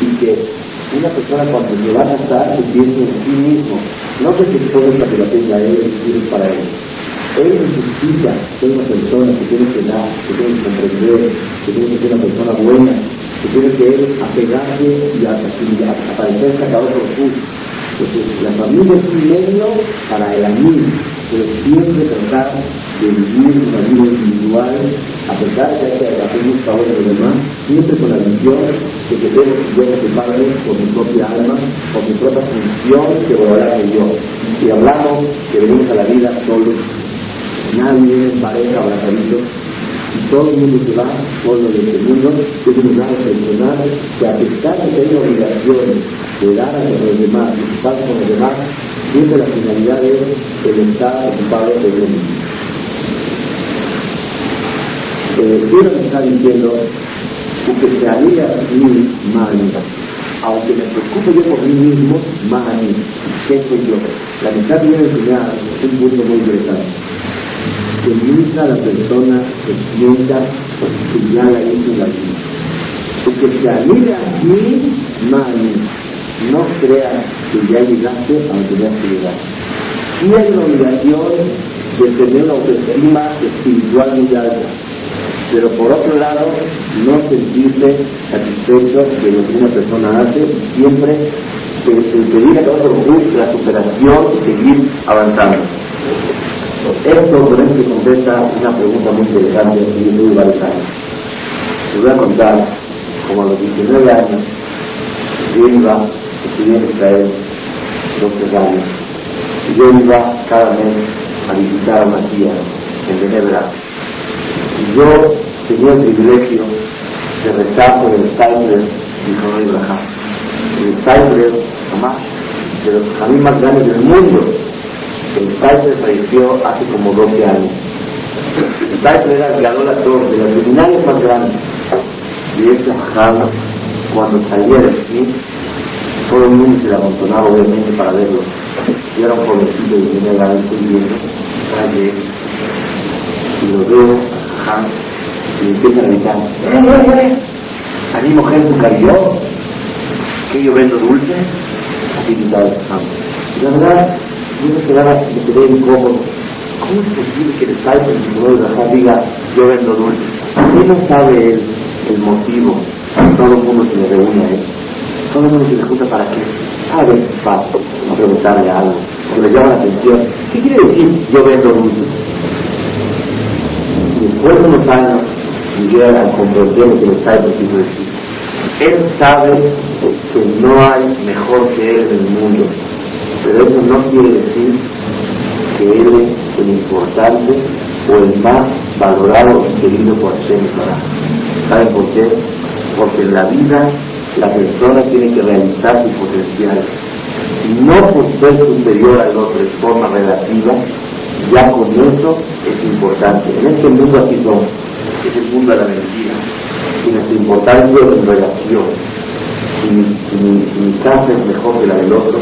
Y que una persona cuando se va a casar se piense en sí mismo, no que se todo que la tenga él y para él. Él necesita ser una persona que tiene que dar, que tiene que comprender, que tiene que ser una persona buena, que tiene que apegarse y a, aparecer sacado por su la familia es un medio para el amigo, pero siempre tratar de vivir una vida individual, a pesar de que hacer un favor de los demás, siempre con la visión de que debo yo padre por mi propia alma, por mi propia función que volará de yo. Si hablamos que venimos a la vida solos, nadie en pareja y todo el mundo se va solo de este mundo, es un lugar personal que a pesar de que hay obligaciones de dar a los demás, de estar con los demás, siempre la finalidad es el estar ocupado de uno mismo. Eh, quiero estar diciendo que se haría mi mano, aunque me preocupe yo por mí mismo, más a mí, ¿qué yo? La mitad viene a enseñar un punto muy interesante que nunca la persona se sienta que ya la hizo la vida. Porque se anida a mí, mami, no creas que ya llegaste a donde que llegar. Tienes la obligación de tener una autoestima espiritual muy alta, pero por otro lado, no sentirse satisfecho de lo que una persona hace, siempre pedir a todo la superación y seguir avanzando. Esto con contesta una pregunta muy interesante y muy válida. Les voy a contar, como a los 19 años, yo iba, estudié en Israel 12 años, y yo iba cada mes a visitar a una en Ginebra. Y yo tenía el privilegio de rezar por el Cypress y Jonah Ibrahim. El Cypress, jamás, de los jamás más grandes del mundo, el Kaiser falleció hace como 12 años. El Kaiser era el adorador de las luminarias más grandes. Y ese jajam, cuando salía de aquí, todo el mundo se le amontonaba obviamente para verlo. Yo era un jovencito y tenía la vez viendo, calle, y lo veo, jajam, y empieza a gritar, ¡eh, eh, eh! ¿Animo gente cayó? ¿Que yo vendo dulce? Así gritaba el jajam. Y la verdad, yo me quedaba, me quedé incómodo. ¿Cómo es posible que el Cyber de la diga, yo vendo dulces? ¿Qué no sabe él el motivo? Todo el mundo se le reúne a él. Todo el mundo se le junta para qué. A ver, para a preguntarle algo, que le llama la atención. ¿Qué quiere decir yo vendo dulces? Después de unos años, llegué a comprender que el Cyber quiso decir. Él sabe que no hay mejor que él en el mundo pero eso no quiere decir que él es el importante o el más valorado y querido por Hashem ¿Saben por qué? Porque en la vida la persona tiene que realizar su potencial. No por ser superior al otro de forma relativa, ya con eso es importante. En este mundo aquí somos, es el mundo de la mentira. Y importancia en relación. Si mi, si mi casa es mejor que la del otro,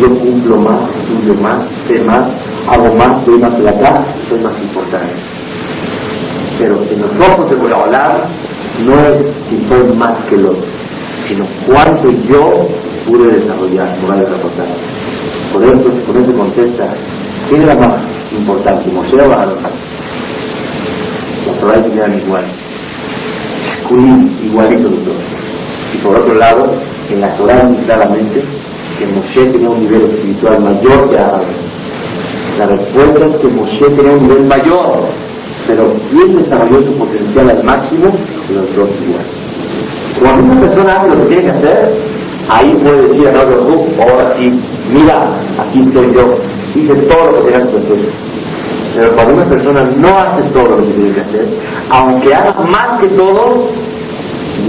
yo cumplo más, estudio más, sé más, hago más, soy más acá, soy más importante. Pero en los ojos de hablar no es si soy más que el otro, sino cuánto yo pude desarrollar, no vale reportar. Por eso, con eso contesta, ¿quién es la más importante, Moshe o Aarón? Los Torah eran igual. igualito de todos. Y por otro lado, en la Torah claramente que Moshe tenía un nivel espiritual mayor que Aarón. La respuesta es que Moshe tenía un nivel mayor, pero ¿quién desarrolló su potencial al máximo? Los dos iguales. Cuando una persona hace lo que tiene que hacer, ahí puede decir a otro, ahora sí, mira, aquí estoy yo, hice todo lo que tenía que hacer. Pero cuando una persona no hace todo lo que tiene que hacer, aunque haga más que todo,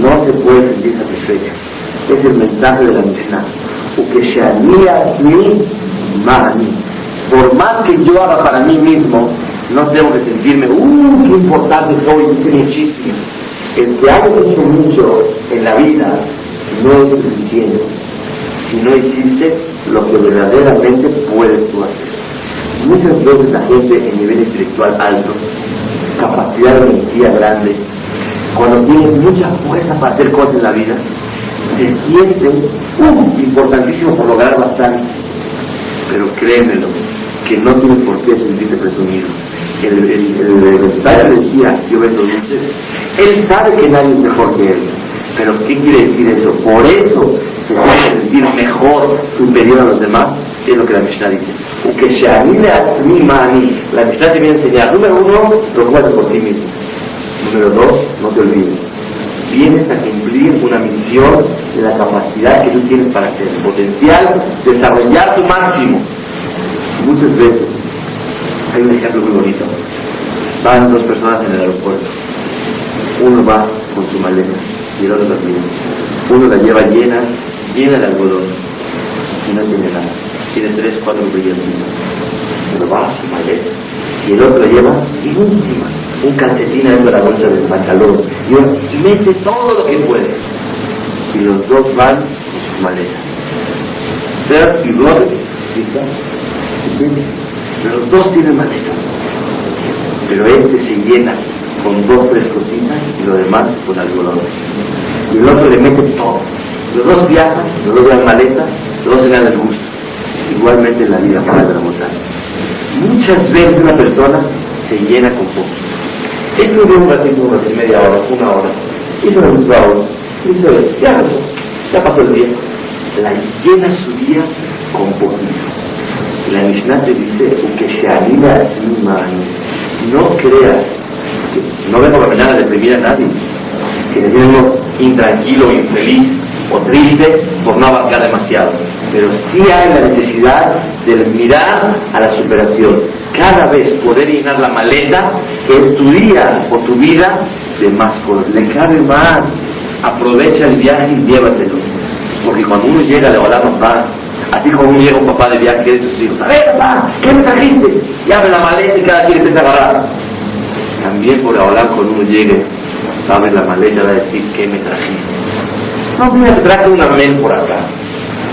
no se puede sentir satisfecho es el mensaje de la Mishnah. Por más que yo haga para mí mismo, no tengo que sentirme, ¡uh, qué importante soy! Muchísimo. El que haya hecho mucho en la vida no es suficiente si no hiciste lo que verdaderamente puedes tú hacer. Muchas veces la gente en nivel intelectual alto, capacidad de energía grande, cuando tiene mucha fuerza para hacer cosas en la vida, se siente uh, importantísimo por lograr bastante. Pero créemelo, que no tiene por qué sentirse presumido. El, el, el, padre decía, yo vendo dulces, él sabe que nadie es mejor que él. Pero ¿qué quiere decir eso? Por eso se puede sentir mejor, superior a los demás, es lo que la Mishnah dice. Que se anime a mí, La Mishnah te viene a enseñar, número uno, preocúpate por ti mismo. Número dos, no te olvides. Vienes a cumplir una misión de la capacidad que tú tienes para hacer, potencial, desarrollar tu máximo. Muchas veces, hay un ejemplo muy bonito. Van dos personas en el aeropuerto. Uno va con su maleta y el otro también. Uno la lleva llena, llena de algodón y no tiene nada. Tiene tres, cuatro brillantitos. Su maleta y el otro lleva encima un calcetín dentro de la bolsa del pantalón y, mete todo lo que puede. Y los dos van en sus maletas. Ser y Robert, los dos tienen maleta. Pero este se llena con dos, tres cositas y lo demás con algodón. Y el otro le mete todo. Los dos viajan, los dos dan maleta, los dos se dan el gusto. Igualmente en la vida para montaña. Muchas veces una persona se llena con poco esto de un ratito, un ratito, media hora, una hora. Hizo un ritual. Dice, ya pasó, ya pasó el día. La llena su día con poquito. La Mishnah te dice que se anima a ti No creas, no vengo a caminar a deprimir a nadie. Que te intranquilo, infeliz o triste por no abarcar demasiado. Pero sí hay la necesidad de mirar a la superación cada vez poder llenar la maleta que es tu día o tu vida de más cosas. Le cabe más. Aprovecha el viaje y llévatelo. Porque cuando uno llega de volar papá, así como uno llega un papá de viaje de sus hijos, a ver papá, ¿qué me trajiste? Y abre la maleta y cada quien empieza a. También por hablar cuando uno llegue, abre la maleta va a decir, ¿qué me trajiste? No, mira, traje un amén por acá,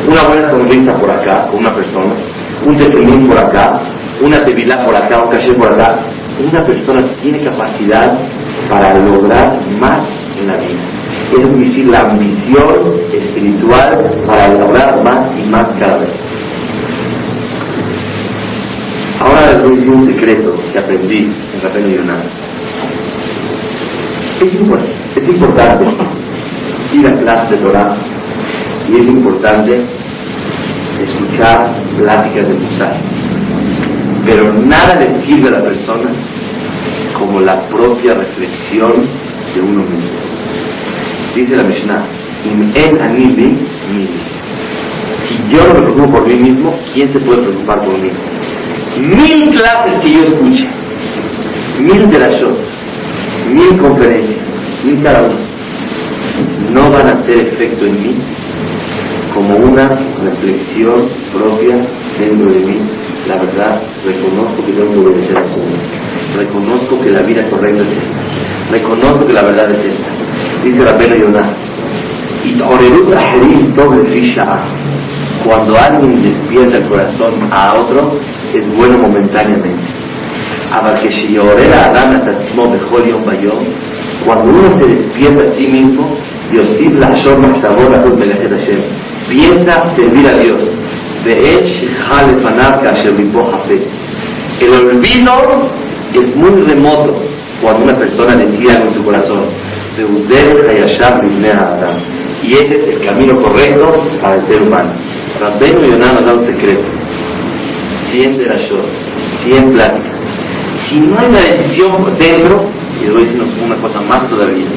una buena sonrisa por acá con una persona, un testimonio por acá, una tevilá por acá, un caché por acá, una persona tiene capacidad para lograr más en la vida. Es decir, la ambición espiritual para lograr más y más cada vez. Ahora les voy a decir un secreto que aprendí en Rapeno Yonah. Es, es importante ir a clase de Torah y es importante escuchar pláticas de Musar pero nada le sirve a la persona como la propia reflexión de uno mismo. Dice la Mishnah, en Si yo no me preocupo por mí mismo, ¿quién se puede preocupar por mí? Mil clases que yo escuche, mil de las shots, mil conferencias, mil cada uno, no van a hacer efecto en mí como una reflexión propia dentro de mí la verdad, reconozco que tengo que obedecer al Señor. Reconozco que la vida correcta es esta. Reconozco que la verdad es esta. Dice la pena Yonah. Cuando alguien despierta el corazón a otro, es bueno momentáneamente. Cuando uno se despierta a sí mismo, Dios la piensa servir a Dios el olvido es muy remoto cuando una persona decide con su corazón. Y ese es el camino correcto para el ser humano. Rabbenu Yonah nos da un secreto. Siente la shor, siempre plática. Si no hay una decisión dentro, y les voy una cosa más todavía,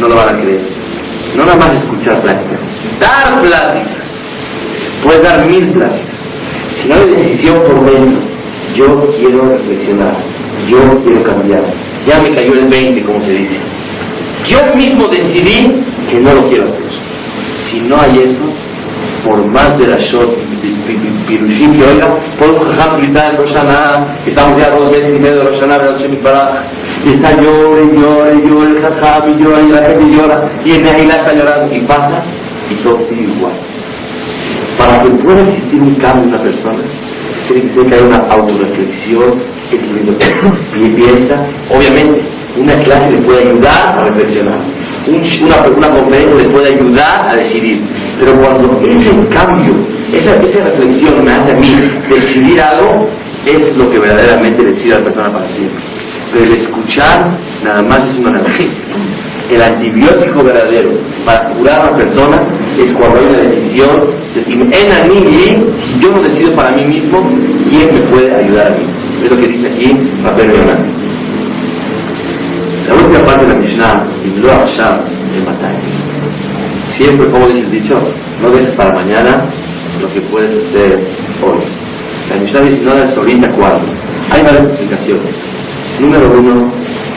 no lo van a creer. No nada más escuchar plática, dar plática Puedes dar mil pláticas. Si no hay decisión por dentro, yo quiero reflexionar, yo quiero cambiar. Ya me cayó el 20, como se dice. Yo mismo decidí que no lo quiero hacer. Si no hay eso, por más de la shot, pirushim que oiga, podemos dejar gritar en Roshaná, que estamos ya dos meses y medio de Roshaná, de para y está llora y llora y llora el jajam y y la gente llora, y el Nehilá está llorando, y pasa, y todo sigue igual. Para que pueda existir un cambio en una persona, tiene que ser que haya una autorreflexión, y piensa, obviamente, una clase le puede ayudar a reflexionar, una, una conferencia le puede ayudar a decidir, pero cuando ese cambio, esa, esa reflexión me hace a mí decidir algo, es lo que verdaderamente decide a la persona para siempre. Pero el escuchar nada más es un analgésico. El antibiótico verdadero para curar a la persona es cuando hay una decisión en a mí, si yo no decido para mí mismo, ¿quién me puede ayudar a mí? Es lo que dice aquí Papel Leonardo. La última parte de la Mishnah, y lo de Matay. Siempre, como dice el dicho, no dejes para mañana lo que puedes hacer hoy. La Mishnah dice, no hagas ahorita cuando. Hay varias explicaciones. Número uno,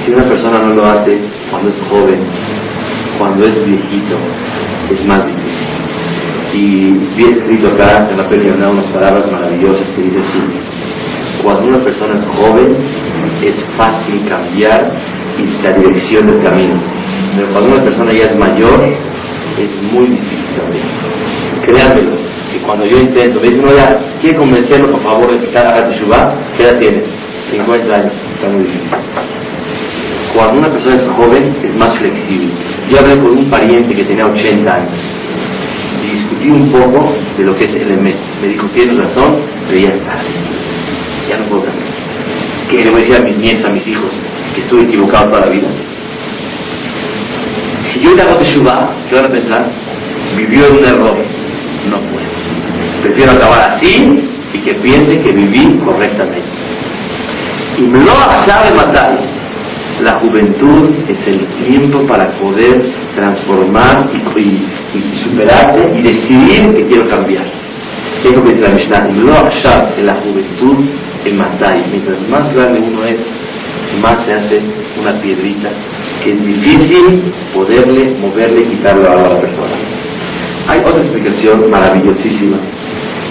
si una persona no lo hace cuando es joven, cuando es viejito, es más difícil. Y bien escrito acá en la película unas palabras maravillosas que dice así. Cuando una persona es joven, es fácil cambiar y la dirección del camino. Pero cuando una persona ya es mayor, es muy difícil también. Créanmelo, que cuando yo intento, me dicen, oye, ¿quiere convencerlo por favor de quitar a Teshuvah? ¿Qué edad tiene? 50 años, está muy difícil. Cuando una persona es joven, es más flexible. Yo hablé con un pariente que tenía 80 años y discutí un poco de lo que es el EMET. Me dijo, tienes razón, pero ya está. Ya no puedo cambiar. ¿Qué le voy a decir a mis nietos, a mis hijos? Que estuve equivocado toda la vida. Si yo le hago Teshuvah, ¿qué van a pensar? Vivió en un error. No puedo. Prefiero acabar así y que piense que viví correctamente. Y lo sabe matar. La juventud es el tiempo para poder transformar y, y, superarse y decidir que quiero cambiar. Es lo que dice la Mishnah. Y lo en la juventud en Matai. Mientras más grande uno es, se hace una piedrita que es difícil poderle, moverle y quitarle a la persona. Hay otra explicación maravillosísima.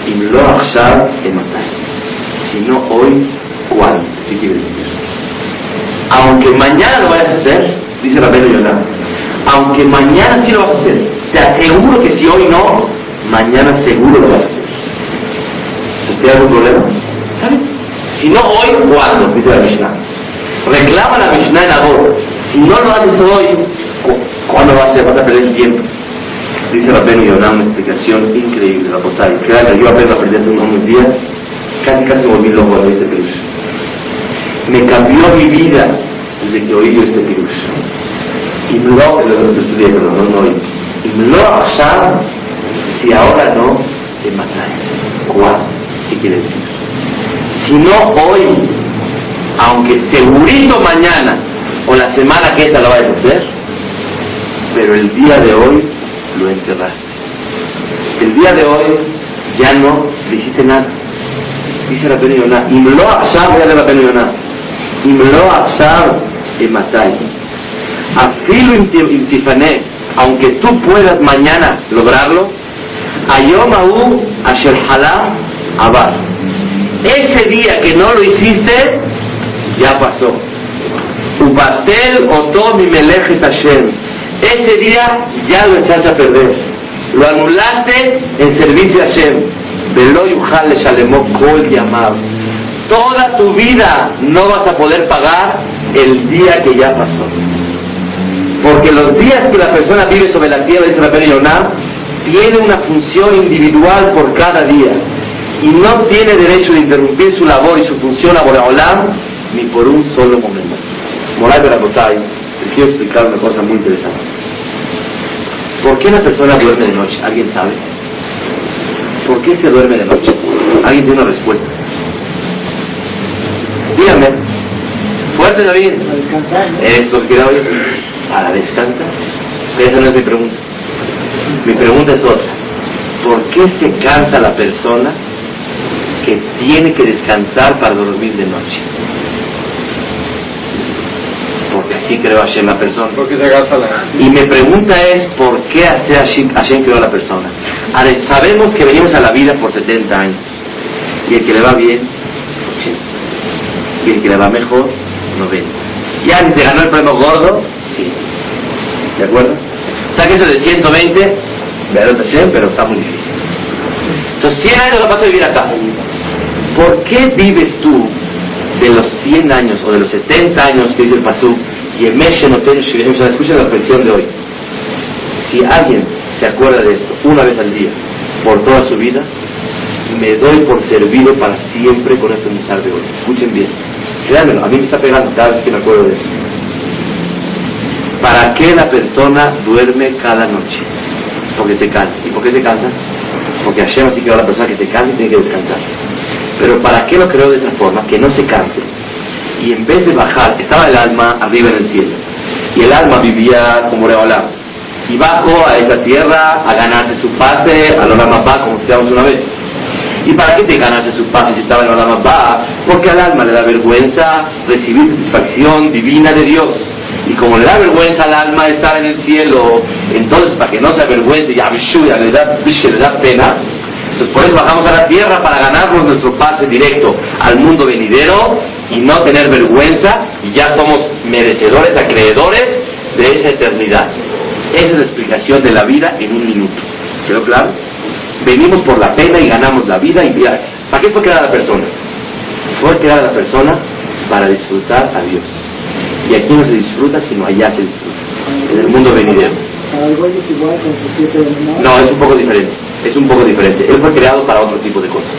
Y lo en Matai. Si no hoy, ¿cuándo? ¿Qué quiere decir? Aunque mañana lo vayas a hacer, dice Rabelo Yonah, aunque mañana sí lo vas a hacer, te aseguro que si hoy no, mañana seguro lo vas a hacer. ¿Te algún problema? Si no hoy, ¿cuándo? Dice la Mishnah. Reclama la Mishnah en Agor. Si no lo haces hoy, ¿cuándo va a ser? Vas a perder el tiempo. Dice Rabenu Yonah una explicación increíble, la potay. Créanme, yo apenas aprendí hace unos días, casi casi me volví loco de este peluche me cambió mi vida desde que oí yo este virus. Y lo, lo estudié, pero no, no oí. Y lo pasar si ahora no, te mataré. ¿Cuál? ¿Qué quiere decir? Si no hoy, aunque segurito mañana o la semana que esta la vayas a hacer, pero el día de hoy lo enterraste. El día de hoy ya no dijiste nada. Dice la penioná, Imlo Ashab, ya le la penioná. Imlo Ashab Ematai. Afilo Intifané, aunque tú puedas mañana lograrlo, Ayomahu Asher Halá Abar. Ese día que no lo hiciste, ya pasó. Ubatel oto mi melejet Hashem. Ese día ya lo echaste a perder. Lo anulaste en servicio a Hashem. Velo yuchal le shalemó kol llamado toda tu vida no vas a poder pagar el día que ya pasó. Porque los días que la persona vive sobre la tierra, dice la Yonah, tiene una función individual por cada día. Y no tiene derecho de interrumpir su labor y su función laboral ni por un solo momento. Moral de la Botay, les quiero explicar una cosa muy interesante. ¿Por qué la persona duerme de noche? ¿Alguien sabe? ¿Por qué se duerme de noche? ¿Alguien tiene una respuesta? Dígame. Fuerte, David. Esto que hoy para descansar. Esa no es mi pregunta. Mi pregunta es otra. ¿Por qué se cansa la persona que tiene que descansar para dormir de noche? ¿Por Porque así creó Hashem la persona. Y mi pregunta es, ¿por qué Hashem, Hashem creó a la persona? Ahora, sabemos que venimos a la vida por 70 años. Y el que le va bien, 80. Y el que le va mejor, 90. ¿Ya se ganó el premio gordo? Sí. ¿De acuerdo? O sea que eso de 120, verdad Hashem, pero está muy difícil. Entonces, 100 años lo vas a vivir acá. ¿Por qué vives tú de los 100 años o de los 70 años que dice el Pasú, escuchen la reflexión de hoy. Si alguien se acuerda de esto una vez al día, por toda su vida, me doy por servido para siempre con este mensaje de hoy. Escuchen bien. Créanmelo, a mí me está pegando cada vez que me acuerdo de esto. ¿Para qué la persona duerme cada noche? Porque se cansa. ¿Y por qué se cansa? Porque Hashem así que a la persona que se cansa y tiene que descansar. Pero ¿para qué lo creó de esa forma? Que no se canse. Y en vez de bajar, estaba el alma arriba en el cielo. Y el alma vivía como Rebalá. Y bajó a esa tierra a ganarse su pase a los Ramapá, como estudiamos una vez. ¿Y para qué te ganarse su pase si estaba en Ramapá? Porque al alma le da vergüenza recibir satisfacción divina de Dios. Y como le da vergüenza al alma estar en el cielo, entonces para que no se avergüence, ya le da, le da pena, entonces por eso bajamos a la tierra para ganarnos nuestro pase directo al mundo venidero y no tener vergüenza y ya somos merecedores, acreedores de esa eternidad. Esa es la explicación de la vida en un minuto. ¿Quedó claro? Venimos por la pena y ganamos la vida y ¿Para qué fue creada la persona? Fue creada la persona para disfrutar a Dios. Y aquí no se disfruta, sino allá se disfruta. En el mundo venidero. No, es un poco diferente. Es un poco diferente. Él fue creado para otro tipo de cosas.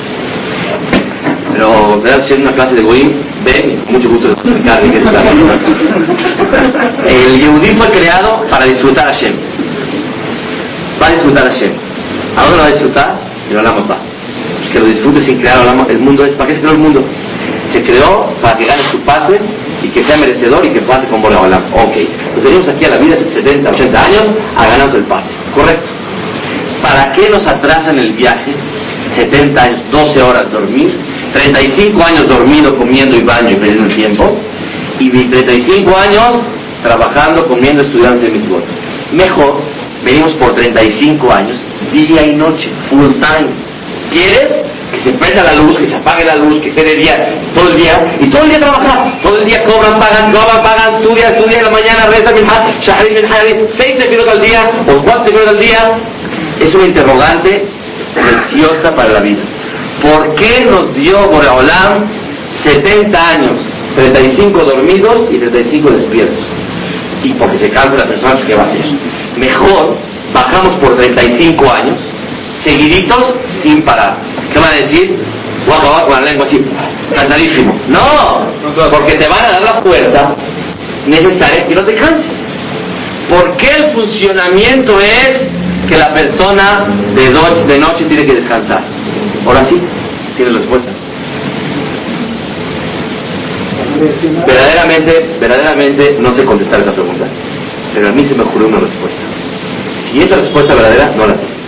Pero, ¿verdad? Si una clase de Goim, ven, con mucho gusto de explicar qué El Yehudí fue creado para disfrutar a Hashem. Va a disfrutar a Hashem. ¿A dónde lo va a disfrutar? En el va. Que lo disfrute sin crear el mundo. Es, ¿Para qué se creó el mundo? Se creó para que gane su pase y que sea merecedor y que pase con Boreolam. Ok, pues venimos aquí a la vida de 70, 80 años a ganar el pase. Correcto. ¿Para qué nos atrasan el viaje? 70 años, 12 horas dormir, 35 años dormido, comiendo y baño y perdiendo el tiempo, y 35 años trabajando, comiendo, estudiando en mis votos. Mejor, venimos por 35 años, día y noche, full time. ¿Quieres? que se prenda la luz, que se apague la luz, que se de día, todo el día, y todo el día trabajar, todo el día cobran, pagan, cobran, pagan, estudia, estudia en la mañana, reza, min shahri, min seis minutos al día, o cuatro minutos al día, es una interrogante preciosa para la vida. ¿Por qué nos dio Boreolam 70 años, 35 dormidos y 35 despiertos? Y porque se cansa la persona, ¿qué va a hacer? Mejor bajamos por 35 años, seguiditos, sin parar ¿Qué van a decir? Voy a acabar con la lengua así, cantadísimo. No, porque te van a dar la fuerza necesaria que no te canses. ¿Por qué el funcionamiento es que la persona de noche, de noche tiene que descansar? Ahora sí, tienes respuesta. Verdaderamente, verdaderamente no sé contestar esa pregunta, pero a mí se me ocurrió una respuesta. Si es la respuesta verdadera, no la tengo.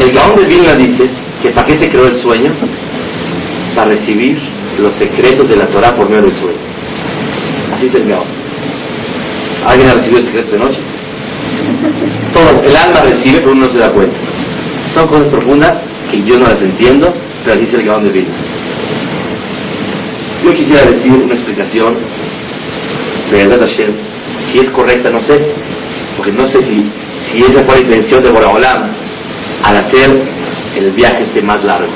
El Gaón de Vilna dice que para qué se creó el sueño? Para recibir los secretos de la Torah por medio del sueño. Así es el Gaón. ¿Alguien ha recibido secretos de noche? Todo, el alma recibe, pero uno no se da cuenta. Son cosas profundas que yo no las entiendo, pero así es el Gaón de Vilna. Yo quisiera decir una explicación de Hashem. Si es correcta, no sé, porque no sé si, si esa fue la intención de Boraholam al hacer el viaje esté más largo.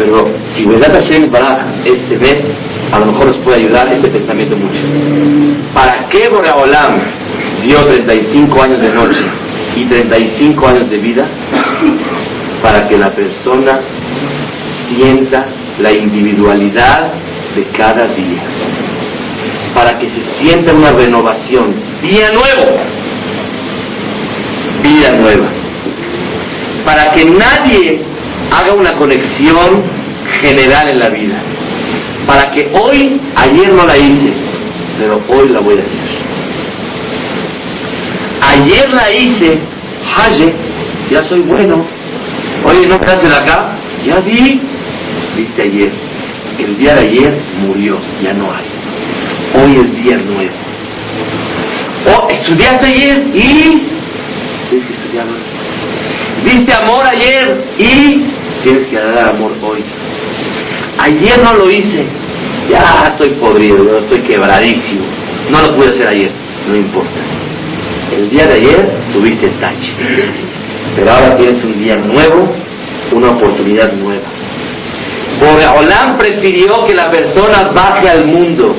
Pero si Vedat Hashem para este ve, a lo mejor nos puede ayudar este pensamiento mucho. ¿Para qué Boreolam dio 35 años de noche y 35 años de vida? Para que la persona sienta la individualidad de cada día. Para que se sienta una renovación. Día nuevo vida nueva. Para que nadie haga una conexión general en la vida. Para que hoy, ayer no la hice, pero hoy la voy a hacer. Ayer la hice, Haye, ya soy bueno. Oye, no de acá, ya vi, viste ayer. el día de ayer murió, ya no hay. Hoy es día nuevo. O estudiaste ayer y tienes que estudiar hoy. Diste amor ayer y tienes que dar amor hoy. Ayer no lo hice, ya estoy podrido, estoy quebradísimo. No lo pude hacer ayer, no importa. El día de ayer tuviste tache, pero ahora tienes un día nuevo, una oportunidad nueva. Boreolam prefirió que la persona baje al mundo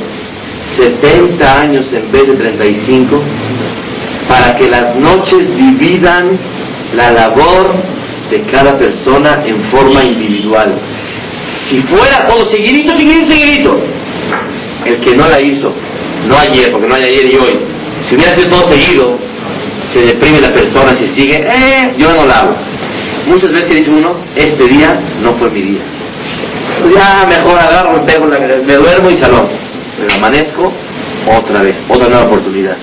70 años en vez de 35 para que las noches dividan la labor de cada persona en forma individual. Si fuera todo seguidito, seguidito, seguidito, el que no la hizo, no ayer, porque no hay ayer y hoy, si hubiera sido todo seguido, se deprime la persona, si sigue, eh, yo no la hago. Muchas veces que dice uno, este día no fue mi día. Pues ya mejor agarro, pego me duermo y salón. Pero amanezco otra vez, otra nueva oportunidad.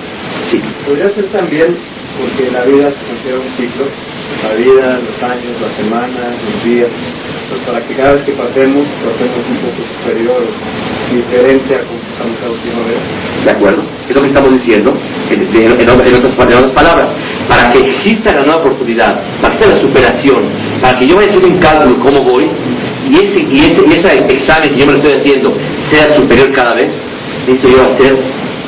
Sí. Podría ser también porque la vida se considera un ciclo, la vida, los años, las semanas, los días, pues para que cada vez que pasemos, pasemos un poco superior, diferente a como estamos la última vez. ¿De acuerdo? Es lo que estamos diciendo en, en, otras, otras, palabras. Para que exista la nueva oportunidad, para que exista la superación, para que yo vaya haciendo un cálculo cómo voy, y ese, y ese, y ese examen que yo me lo estoy haciendo sea superior cada vez, necesito yo hacer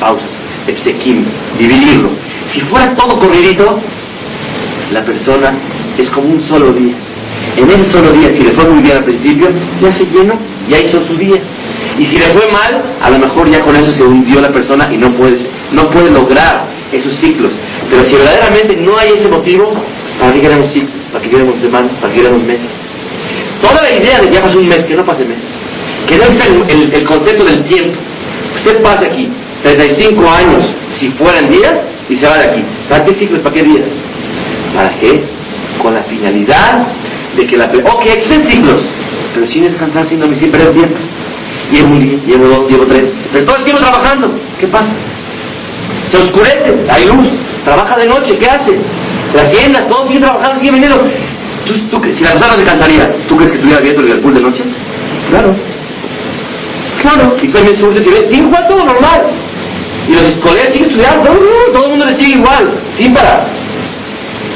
pausas, epsequim, dividirlo. Si fuera todo corridito, la persona es como un solo día. En ese solo día, si le fue muy bien al principio, ya se llenó, ya hizo su día. Y si le fue mal, a lo mejor ya con eso se hundió la persona y no puede, no puede lograr esos ciclos. Pero si verdaderamente no hay ese motivo, ¿para qué queremos ciclos? ¿Para qué queremos semanas? ¿Para qué queremos meses? Toda la idea de que ya pasó un mes, que no pase mes. Que no exista el, el concepto del tiempo. Usted pasa aquí 35 años, si fueran días, y se va de aquí. ¿Para qué ciclos? ¿Para qué días? ¿Para qué? Con la finalidad de que la... Ok, existen ciclos, pero sin descansar, sin dormir, sin perder tiempo. Llevo un día, llevo dos, llevo tres, pero todo el tiempo trabajando. ¿Qué pasa? Se oscurece, hay luz, trabaja de noche, ¿qué hace? Las tiendas, todos siguen trabajando, siguen vendiendo. ¿Tú, tú, si la persona no se cansaría, ¿tú crees que estuviera viendo el Liverpool de noche? Claro. Claro. Y también surge, sigue igual todo normal. Y los colegas siguen estudiando, todo el mundo le sigue igual, sin parar.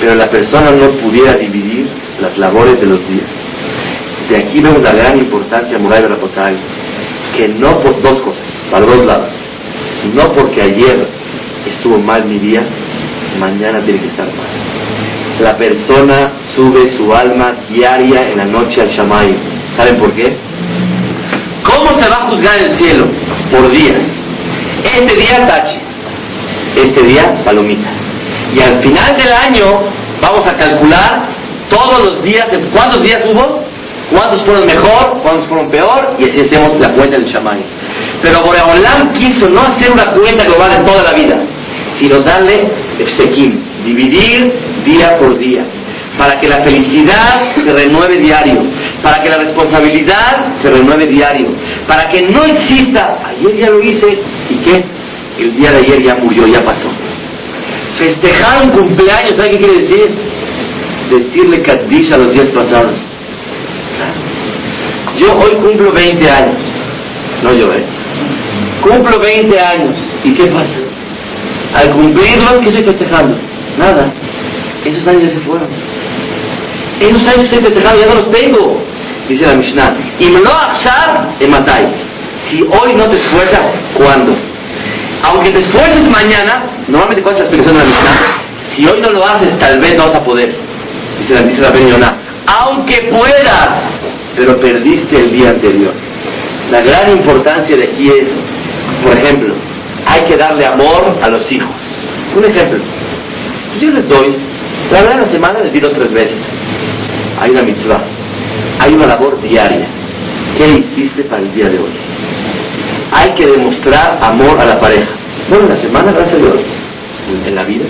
Pero la persona no pudiera dividir las labores de los días. De aquí vemos la gran importancia moral de la Rapotay, que no por dos cosas, para dos lados. No porque ayer estuvo mal mi día, mañana tiene que estar mal. La persona sube su alma diaria en la noche al Shamay. ¿Saben por qué? ¿Cómo se va a juzgar el cielo? Por días. Este día tache, este día palomita. Y al final del año vamos a calcular todos los días, ¿cuántos días hubo? ¿Cuántos fueron mejor? ¿Cuántos fueron peor? Y así hacemos la cuenta del Shamay. Pero Boreolam quiso no hacer una cuenta global de toda la vida, sino darle Efsekim, dividir día por día, para que la felicidad se renueve diario, para que la responsabilidad se renueve diario, para que no exista, ayer ya lo hice, ¿y qué? El día de ayer ya murió, ya pasó. Festejar un cumpleaños, ¿sabe qué quiere decir? Decirle Kaddish a los días pasados. Yo hoy cumplo 20 años, no ¿eh? Cumplo 20 años, ¿y qué pasa? Al cumplirlos, ¿qué estoy festejando? Nada. Esos años ya se fueron. Esos años estoy festejando, ya no los tengo. Dice la Mishnah. Y me lo Matai. Si hoy no te esfuerzas, ¿cuándo? Aunque te esfuerces mañana, normalmente cuál es la explicación de la. Si hoy no lo haces, tal vez no vas a poder. Dice la, dice la Benioná. Aunque puedas, pero perdiste el día anterior. La gran importancia de aquí es, por ejemplo, hay que darle amor a los hijos. Un ejemplo. Pues yo les doy, la verdad la semana les di dos tres veces. Hay una mitzvah, hay una labor diaria. ¿Qué hiciste para el día de hoy? Hay que demostrar amor a la pareja. Bueno, en la semana, gracias a Dios. En la vida,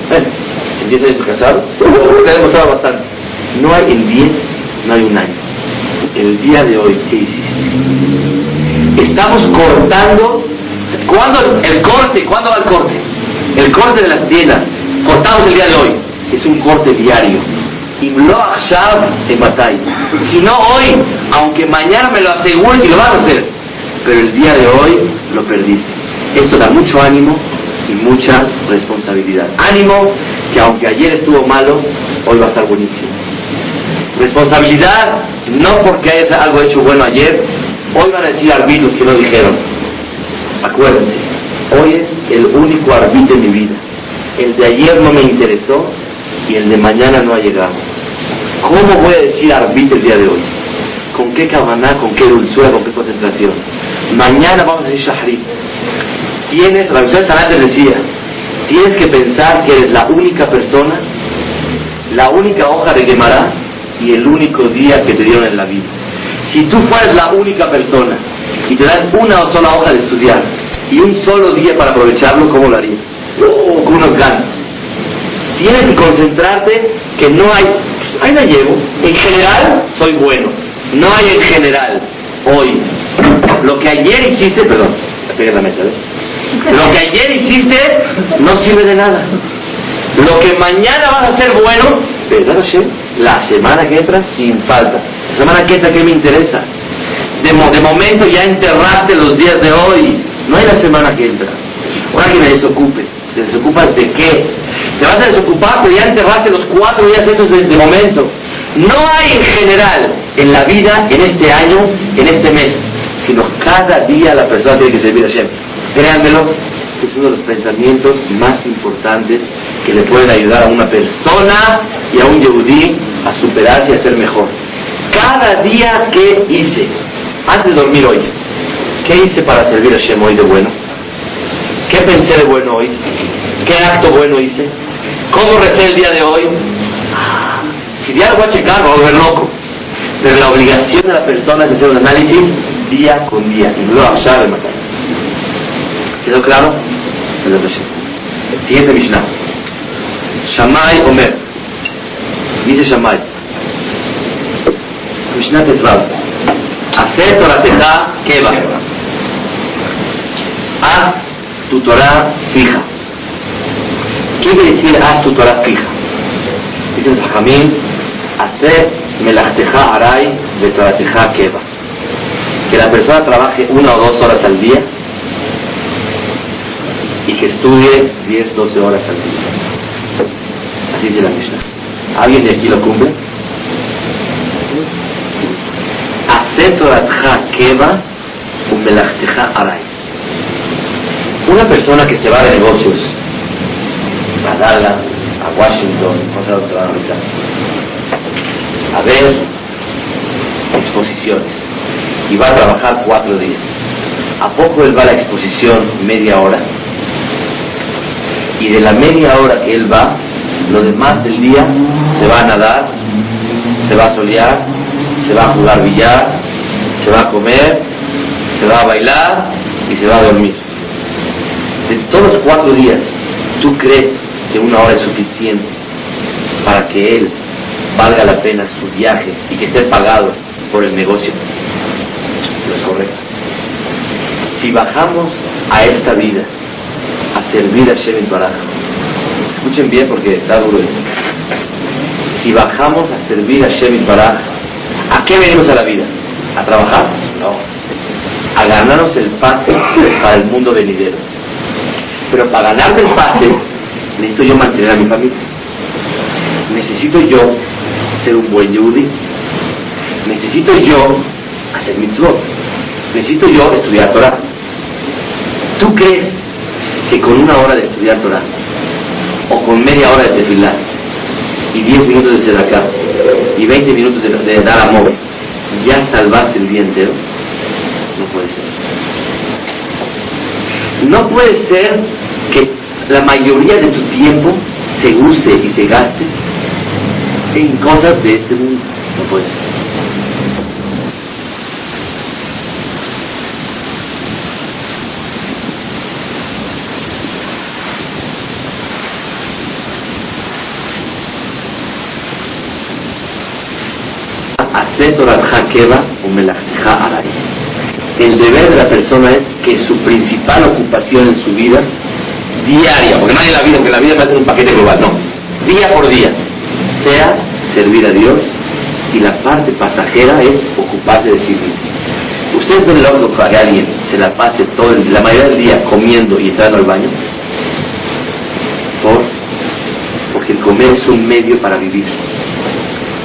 en 10 años casado, te he demostrado bastante. No hay en 10, no hay un año. El día de hoy, ¿qué hiciste? Estamos cortando. ¿Cuándo el corte? ¿Cuándo va el corte? El corte de las tiendas. Cortamos el día de hoy. Es un corte diario. Y lo en batalla. Si no hoy, aunque mañana me lo asegures y lo van a hacer. Pero el día de hoy lo perdiste. Esto da mucho ánimo y mucha responsabilidad. Ánimo que aunque ayer estuvo malo, hoy va a estar buenísimo. Responsabilidad no porque hayas algo hecho bueno ayer, hoy van a decir árbitros que no dijeron. Acuérdense, hoy es el único árbitro en mi vida. El de ayer no me interesó y el de mañana no ha llegado. ¿Cómo voy a decir árbitro el día de hoy? ¿Con qué cabana, con qué dulzura, con qué concentración? Mañana vamos a decir shahrit. Tienes, la versión de decía, tienes que pensar que eres la única persona, la única hoja de Gemara y el único día que te dieron en la vida. Si tú fueras la única persona y te dan una sola hoja de estudiar y un solo día para aprovecharlo, ¿cómo lo harías? Oh, con unos ganas. Tienes que concentrarte que no hay, ahí la llevo, en general soy bueno, no hay en general, hoy. Lo que ayer hiciste, perdón, la mesa, ¿ves? Lo que ayer hiciste no sirve de nada. Lo que mañana vas a hacer bueno, la semana que entra sin falta. La semana que entra, ¿qué me interesa? De, de momento ya enterraste los días de hoy. No hay la semana que entra. Ahora que me desocupe. ¿Te desocupas de qué? Te vas a desocupar, pero ya enterraste los cuatro días estos de momento. No hay en general en la vida, en este año, en este mes, sino cada día la persona tiene que servir a Shem. Créanmelo, es uno de los pensamientos más importantes que le pueden ayudar a una persona y a un yehudí a superarse y a ser mejor. Cada día que hice, antes de dormir hoy, ¿qué hice para servir a Shem hoy de bueno? ¿Qué pensé de bueno hoy? ¿Qué acto bueno hice? ¿Cómo recé el día de hoy? Si diario voy a checar, voy a volver loco. Pero la obligación de la persona es hacer un análisis día con día y no a de matar. ¿Quedó claro? Siguiente Mishnah. Shamay Omer. Dice Shamay. Mishnah Tetrav. Hacer Torateja Keva. Haz tu Torah fija. ¿Qué quiere decir haz tu Torah fija? Dice Sajamín, hacer melachteja aray de Torateja Keva. Que la persona trabaje una o dos horas al día y que estudie 10, 12 horas al día. Así dice la Mishnah. ¿Alguien de aquí lo cumple? Una persona que se va de negocios a Dallas, a Washington, a ver exposiciones y va a trabajar cuatro días. ¿A poco él va a la exposición media hora? y de la media hora que él va, lo demás del día se va a nadar, se va a solear, se va a jugar billar, se va a comer, se va a bailar y se va a dormir. De todos los cuatro días, ¿tú crees que una hora es suficiente para que él valga la pena su viaje y que esté pagado por el negocio? No es correcto. Si bajamos a esta vida a servir a Shem Baraj. Escuchen bien porque está duro esto. Si bajamos a servir a Shem Baraj, ¿a qué venimos a la vida? ¿A trabajar? No. A ganarnos el pase para el mundo venidero. Pero para ganarme el pase, necesito yo mantener a mi familia. Necesito yo ser un buen yudí. Necesito yo hacer mitzvot. Necesito yo estudiar Torah. ¿Tú crees que con una hora de estudiar Torah, o con media hora de tefilá, y 10 minutos de sedacá, y 20 minutos de, dar amor, ya salvaste el día entero, no puede ser. No puede ser que la mayoría de tu tiempo se use y se gaste en cosas de este mundo. No puede ser. El deber de la persona es que su principal ocupación en su vida, diaria, porque hay la vida, porque la vida va a ser un paquete global, no, día por día, sea servir a Dios y la parte pasajera es ocuparse de sí mismo. Ustedes ven el auto que alguien se la pase todo el, la mayoría del día comiendo y entrando al baño? ¿Por? Porque el comer es un medio para vivir.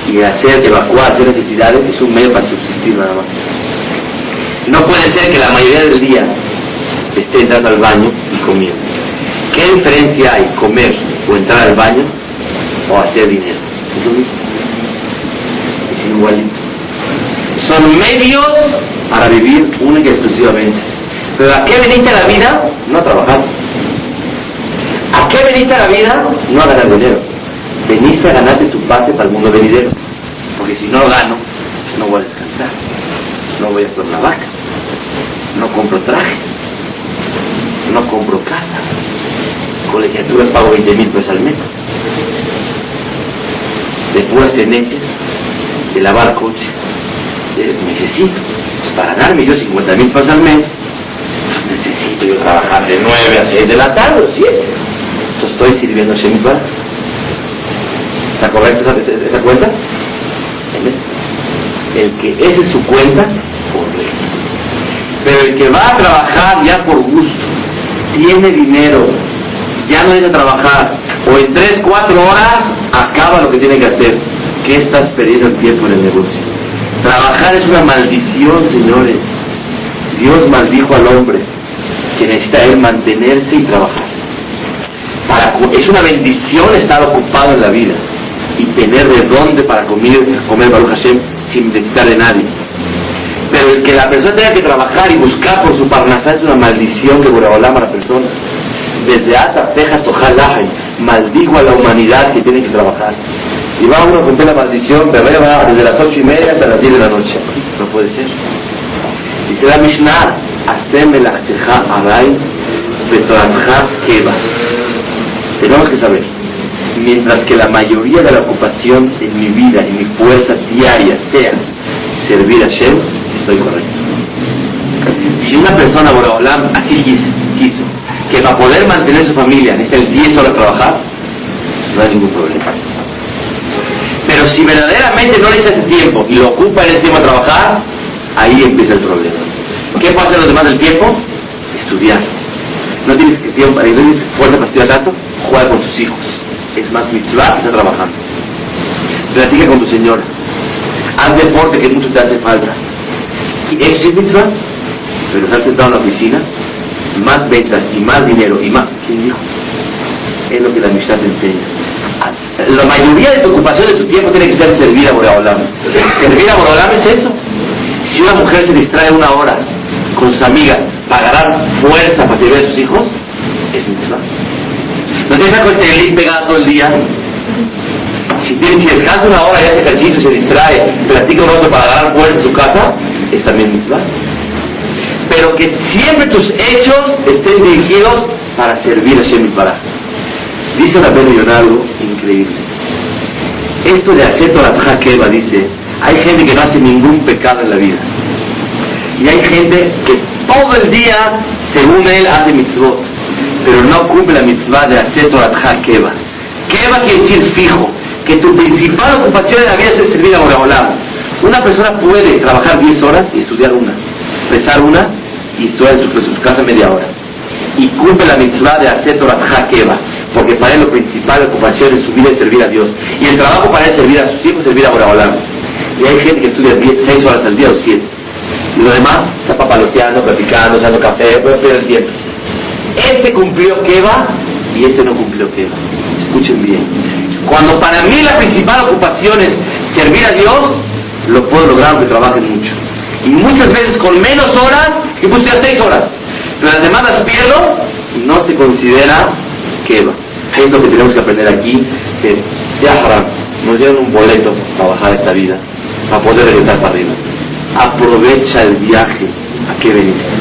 Y hacer, evacuar, hacer necesidades es un medio para subsistir nada más. No puede ser que la mayoría del día esté entrando al baño y comiendo. ¿Qué diferencia hay comer o entrar al baño o hacer dinero? Es lo mismo. Es igualito. Son medios para vivir única y exclusivamente. Pero ¿a qué veniste a la vida? No a trabajar. ¿A qué veniste a la vida? No a ganar dinero. Veniste a ganarte tu parte para el mundo venidero. Porque si no gano, no voy a descansar. No voy a por la vaca. No compro trajes. No compro casa. Colegiaturas pago 20 mil pesos al mes. De puras tenencias, de lavar coches. necesito. Para ganarme yo 50 mil pesos al mes, pues necesito yo trabajar de 9 a 6 de la tarde o 7. Entonces estoy sirviendo a Shemipar. ¿Está correcta esa, cuenta? El que es su cuenta, correcto. Pero el que va a trabajar ya por gusto, tiene dinero, ya no necesita trabajar, o en 3, 4 horas acaba lo que tiene que hacer. ¿Qué estás perdiendo el tiempo en el negocio? Trabajar es una maldición, señores. Dios maldijo al hombre que necesita él mantenerse y trabajar. Es una bendición estar ocupado en la vida y tener de dónde para comer, comer Baruch Hashem sin necesitar de nadie. Pero el que la persona tenga que trabajar y buscar por su parnasá es una maldición que Boraholam a la persona. Desde Ata, Teja, Tojalahay, maldigo a la humanidad que tiene que trabajar. Y va uno a cumplir la maldición, pero va desde las ocho y media hasta las diez de la noche. No puede ser. Dice la Mishnah, Haceme la Aray, Keva. Tenemos que saber, mientras que la mayoría de la ocupación en mi vida, en mi fuerza diaria, sea servir a Shem, estoy correcto. Si una persona, Boraholam, así quiso, quiso, que para poder mantener su familia necesita 10 horas trabajar, no hay ningún problema. Pero si verdaderamente no necesita ese tiempo y lo ocupa en ese tiempo a trabajar, ahí empieza el problema. ¿Qué puede hacer los demás del tiempo? Estudiar. ¿No tienes, tiempo, ¿no tienes fuerza para estudiar tanto? Juega con tus hijos. Es más mitzvah que está trabajando. Platica con tu señora. Haz deporte que mucho te hace falta. Eso sí es mitzvah. Pero estar sentado en la oficina, más ventas y más dinero y más. ¿Quién dijo? Es lo que la amistad te enseña. La mayoría de tu ocupación de tu tiempo tiene que ser servir a Boreolam. Servir a Boreolam es eso. Si una mujer se distrae una hora con sus amigas para ganar fuerza para servir a sus hijos, es mitzvah. No tienes con el link pegado todo el día. Si, si descansa una hora y hace ejercicio se distrae, platica un rato para ganar fuerza en su casa, es también mitzvah. Pero que siempre tus hechos estén dirigidos para servir a Shem para. Dice la Beno algo increíble. Esto de hacer Torah Keva dice, hay gente que no hace ningún pecado en la vida. Y hay gente que todo el día, según él, hace mitzvot, pero no cumple la mitzvah de hacer Torah Keva. Keva quiere decir fijo, que tu principal ocupación en la vida es servir a Boreolam. Una persona puede trabajar 10 horas y estudiar una, rezar una y estudiar en su, casa media hora. Y cumple la mitzvah de hacer Torah Keva, porque para él lo principal ocupación en su vida es servir a Dios. Y el trabajo para él es servir a sus hijos, servir a Boreolam. Y hay gente que estudia 6 horas al día o 7. Y lo demás está papaloteando, platicando, echando café, puede perder el tiempo. Este cumplió Keva y este no cumplió Keva. Escuchen bien. Cuando para mí la principal ocupación es servir a Dios, lo puedo lograr aunque trabaje mucho. Y muchas veces con menos horas, y pues ya seis horas. Pero las demás las pierdo no se considera Keva. Es lo que tenemos que aprender aquí, que ya nos dieron un boleto para bajar esta vida, para poder regresar para arriba. Aprovecha el viaje a que veniste.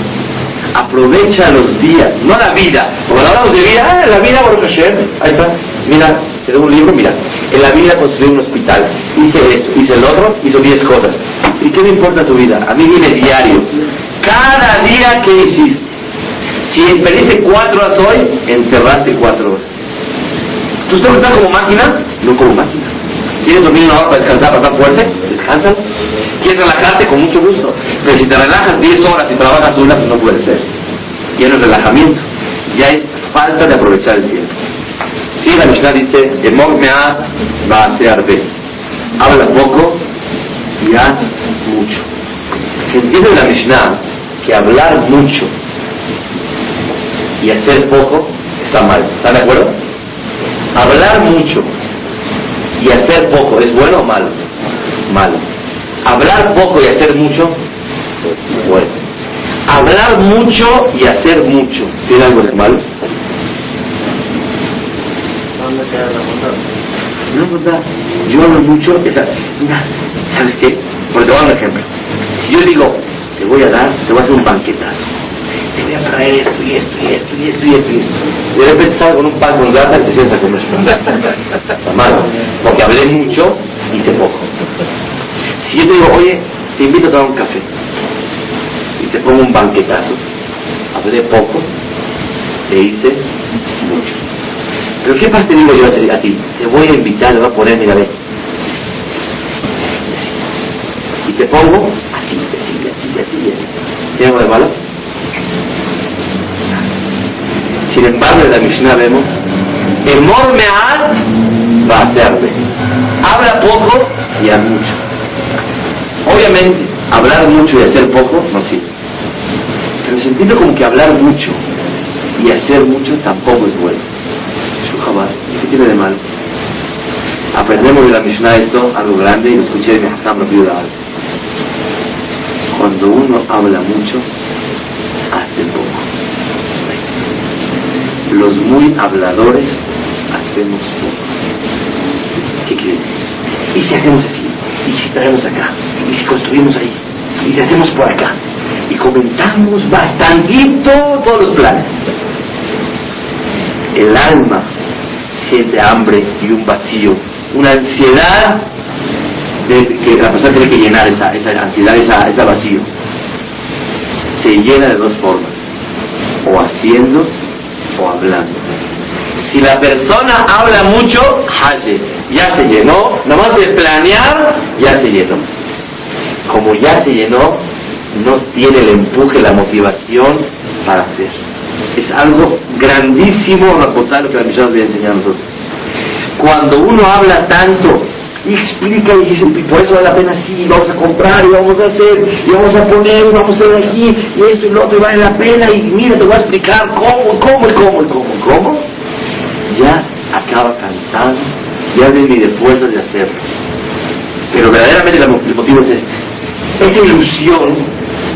Aprovecha los días, no la vida. Cuando hablamos de vida, ah, la vida, por ahí está. Mira, te doy un libro, mira. En la vida construí un hospital, hice esto, hice el otro, hizo 10 cosas. ¿Y qué me importa tu vida? A mí viene diario. Cada día que hiciste. Si perdiste cuatro horas hoy, enterraste cuatro horas. ¿Tú estás como máquina? No como máquina. ¿Quieres dormir una hora para descansar, para estar fuerte? descansan. ¿Quieres relajarte? Con mucho gusto. Pero si te relajas 10 horas y trabajas una, pues no puede ser. Ya no es relajamiento, ya es falta de aprovechar el tiempo. Si la Mishnah dice, Emor me'at va a ser Habla poco y haz mucho. Se entiende la Mishnah que hablar mucho y hacer poco está mal. ¿Están de acuerdo? Hablar mucho y hacer poco es bueno o malo? Malo. Hablar poco y hacer mucho, bueno. Hablar mucho y hacer mucho, ¿tiene algo de malo? No, yo hablo mucho, ¿sabes qué? Porque te voy a dar un ejemplo. Si yo digo, te voy a dar, te voy a hacer un banquetazo. Te voy a traer esto y esto y esto y esto y esto y esto. De repente salgo con un pan con gata y te sientas a comer. Está. Porque hablé mucho y hice poco. Si yo te digo, oye, te invito a tomar un café y te pongo un banquetazo, hablé poco, te hice mucho. Pero ¿qué parte digo yo a ti? Te voy a invitar, le voy a poner, mira, ve. Y te pongo así, así, así, así, así. ¿Tiene algo de malo? Sin embargo, en la Mishnah vemos, Emor Me'at va a hacerle. Habla poco y haz mucho. Obviamente, hablar mucho y hacer poco no sirve. Pero sentido como que hablar mucho y hacer mucho tampoco es bueno. ¿Qué tiene de mal? Aprendemos de la Mishnah esto, algo grande, y lo escuché de mi pido Cuando uno habla mucho, hace poco. Los muy habladores hacemos poco. ¿Qué quiere decir? ¿Y si hacemos así? ¿Y si traemos acá? ¿Y si construimos ahí? ¿Y si hacemos por acá? Y comentamos bastantito todos los planes. El alma siente hambre y un vacío, una ansiedad que la persona tiene que llenar esa, esa ansiedad, esa, ese vacío. Se llena de dos formas, o haciendo hablando. Si la persona habla mucho, ya se llenó, nomás de planear, ya se llenó. Como ya se llenó, no tiene el empuje, la motivación para hacer. Es algo grandísimo, lo que la misión nos viene a nosotros. Cuando uno habla tanto y explica y dice, por eso vale la pena sí, vamos a comprar y vamos a hacer, y vamos a poner, y vamos a hacer aquí, y esto y lo otro, y vale la pena, y mira, te voy a explicar cómo, cómo, y cómo, y cómo, cómo, ya acaba cansado, ya tiene ni de fuerzas de hacerlo. Pero verdaderamente el motivo es este. Esa ilusión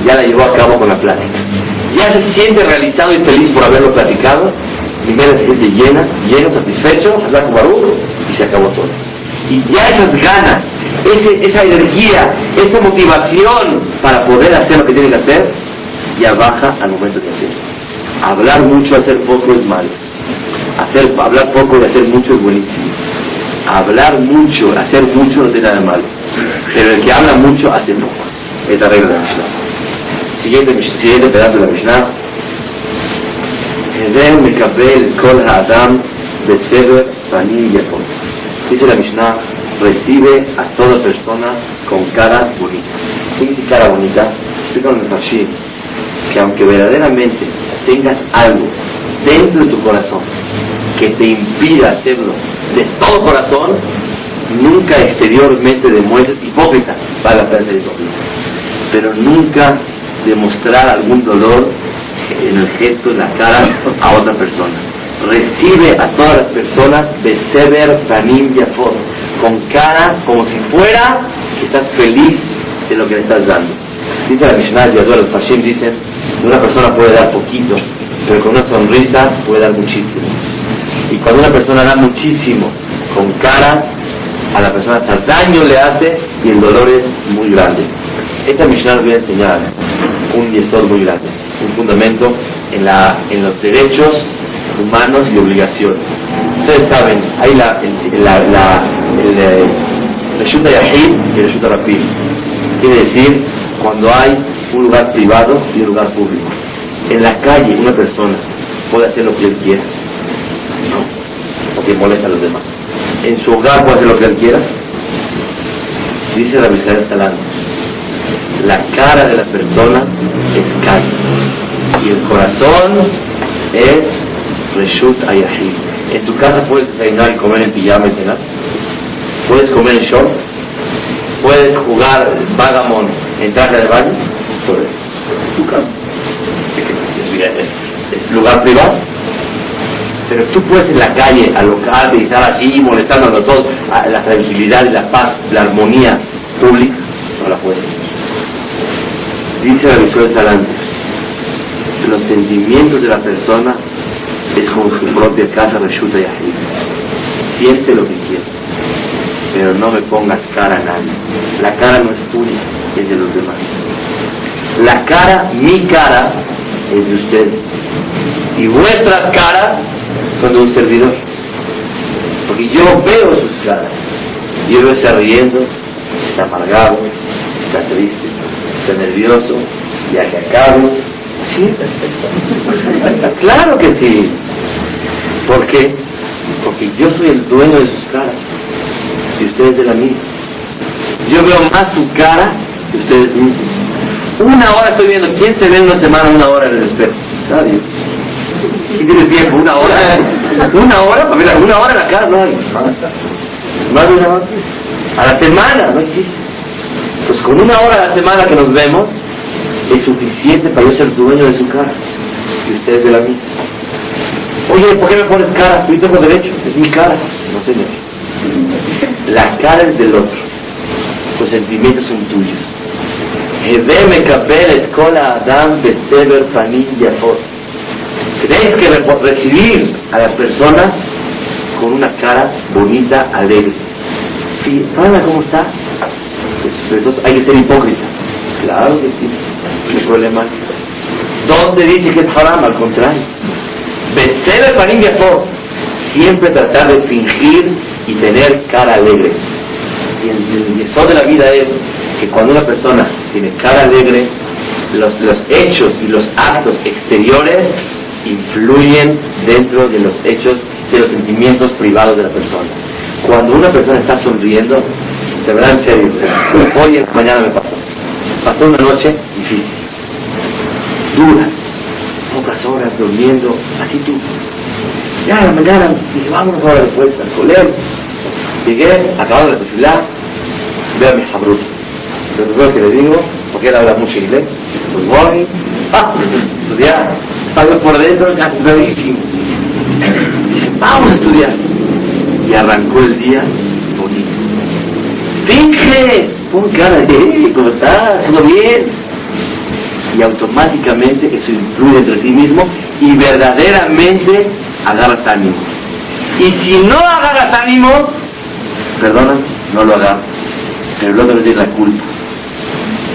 ya la llevó a cabo con la plática. Ya se siente realizado y feliz por haberlo platicado, primero se siente llena, lleno, satisfecho, y se acabó todo. Y ya esas ganas, ese, esa energía, esa motivación para poder hacer lo que tiene que hacer, ya baja al momento de hacer. Hablar mucho, hacer poco es malo. Hacer, hablar poco y hacer mucho es buenísimo. Hablar mucho, hacer mucho no tiene nada de malo. Pero el que habla mucho hace poco. Es la regla de la Mishnah. Siguiente, siguiente pedazo de la Mishnah. Kol Adam Beseber Panim Dice la Mishnah, recibe a toda persona con cara bonita. ¿Qué dice cara bonita? Explica el que aunque verdaderamente tengas algo dentro de tu corazón que te impida hacerlo de todo corazón, nunca exteriormente demuestres hipócrita, para la pena ser hipócrita, pero nunca demostrar algún dolor en el gesto, en la cara a otra persona. Recibe a todas las personas de Sever Panim con cara como si fuera que estás feliz de lo que le estás dando. Dice la Mishnah, los Fashim dicen, una persona puede dar poquito, pero con una sonrisa puede dar muchísimo. Y cuando una persona da muchísimo con cara, a la persona hasta daño le hace y el dolor es muy grande. Esta Mishnah nos viene a enseñar un yesod muy grande, un fundamento en, la, en los derechos humanos y obligaciones. Ustedes saben, hay la, la, la el, eh, Yahid y el Reshuta Rapid. Quiere decir, cuando hay un lugar privado y un lugar público. En la calle una persona puede hacer lo que él quiera, ¿no? Porque molesta a los demás. En su hogar puede hacer lo que él quiera. Dice la Misael Salán, la cara de la persona es calle y el corazón es Reshut Ayahid. En tu casa puedes desayunar y comer en pijama y cenar. Puedes comer en short. Puedes jugar vagamon en traje de baño. Sobre tu casa. Es, lugar privado. Pero tú puedes en la calle alocarte y estar así molestando a todos, la tranquilidad la paz, la armonía pública, no la puedes. Dice la visual talante, los sentimientos de la persona es como su propia casa reshuta y ajita. Siente lo que quiere, pero no me pongas cara a nadie. La cara no es tuya, es de los demás. La cara, mi cara, es de ustedes. Y vuestras caras son de un servidor. Porque yo veo sus caras. Yo veo está riendo, está amargado, está triste, está nervioso, ya que acabo. Sí, claro que sí. ¿Por qué? Porque yo soy el dueño de sus caras y ustedes de la mía. Yo veo más su cara que ustedes mismos. Una hora estoy viendo, ¿quién se ve en una semana una hora en el espejo? Nadie. ¿Quién tiene tiempo? ¿Una hora? ¿Una hora? Pues una hora en la cara no hay. Más de una hora. A la semana no existe. Pues con una hora a la semana que nos vemos, es suficiente para yo ser dueño de su cara y ustedes de la mía. Oye, ¿por qué me pones cara? Yo tengo derecho, es mi cara. No, señor. La cara es del otro. Los sentimientos son tuyos. Tenéis que recibir a las personas con una cara bonita, alegre. ¿Sí? cómo está? Pues, entonces hay que ser hipócrita. Claro que sí. ¿Qué problema? ¿Dónde dice que es haram? Al contrario. Besebe panim Siempre tratar de fingir y tener cara alegre. Y el, el de la vida es que cuando una persona tiene cara alegre, los, los hechos y los actos exteriores influyen dentro de los hechos, de los sentimientos privados de la persona. Cuando una persona está sonriendo, de verdad en serio, hoy mañana me pasó. Pasó una noche difícil, dura, pocas horas durmiendo, así tú. Ya la mañana dije, vámonos ahora después al colegio. Llegué, acabado de desfilar, veo a mi jabrut. Lo primero que le digo, porque él habla mucho inglés, good morning, ah, estudiar, salgo por dentro, ya clarísimo. Dije, vamos a estudiar. Y arrancó el día. Finge, pon cara de, ¿cómo estás? ¿Todo bien? Y automáticamente eso influye entre ti mismo y verdaderamente agarras ánimo. Y si no agarras ánimo, perdona, no lo agarras. Pero luego otro tiene la culpa.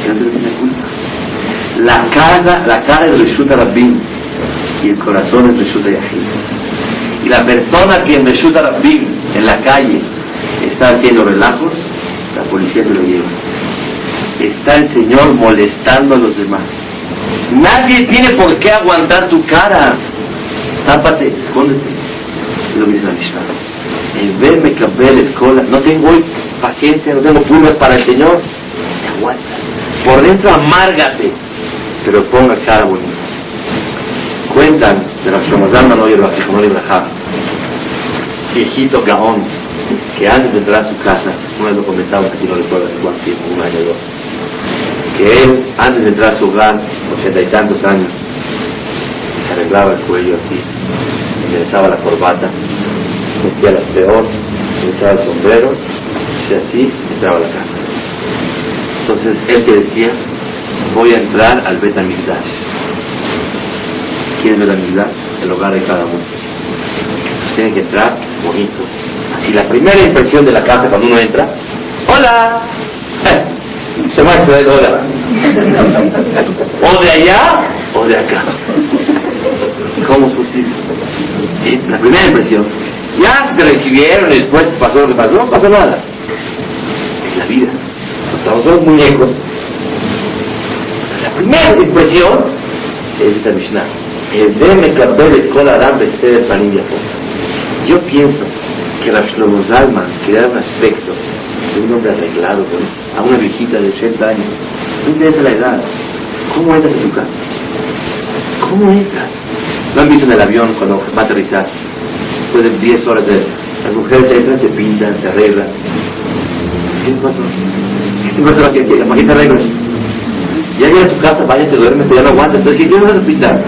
El otro tiene la culpa. La cara, la cara es Reshut Rabbim y el corazón es Reshut Yahid. Y la persona que en Reshut Rabbim, en la calle, está haciendo relajos, la policía se lo lleva. Está el Señor molestando a los demás. Nadie tiene por qué aguantar tu cara. Tápate, escóndete. Lo dice la Mishnah. El verme cambiar escola, no tengo hoy paciencia, no tengo pulgas para el Señor. Aguanta. Por dentro amárgate, pero ponga cara bonita. Cuentan de la Shlomo no y el viejito Gaón, que antes de entrar a su casa, una vez lo comentaba, aquí no recuerdo hace cuánto tiempo, un año o dos, que él, antes de entrar a su hogar, ochenta y tantos años, se arreglaba el cuello así, enderezaba la corbata, metía las peor, enderezaba el sombrero, y así entraba a la casa. Entonces él te decía, voy a entrar al Betamigdash. ¿Quién es Betamigdash? El hogar de cada uno. Tiene que entrar bonito. Así la primera impresión de la casa cuando uno entra, ¡Hola! Se va a de hola. O de allá o de acá. ¿Cómo es posible? La primera impresión. Ya te recibieron y después pasó lo que pasó, no pasó nada. Es la vida. Estamos todos muñecos. La primera impresión es esta Mishnah. El de Kabel Kol Adam de Panim Yo pienso que la Shlomo Zalman quería un aspecto un hombre arreglado, a una viejita de 80 años. No interesa la edad. ¿Cómo entras en tu casa? ¿Cómo entras? ¿No han visto en el avión cuando va a aterrizar? Después de 10 horas de... Las mujeres entran, se pintan, se arreglan. ¿Qué pasó? ¿Qué pasó? ¿Qué, qué? Ya llega a tu casa, vaya, te duermes, ya no aguantas. Entonces, ¿qué vas a pintar?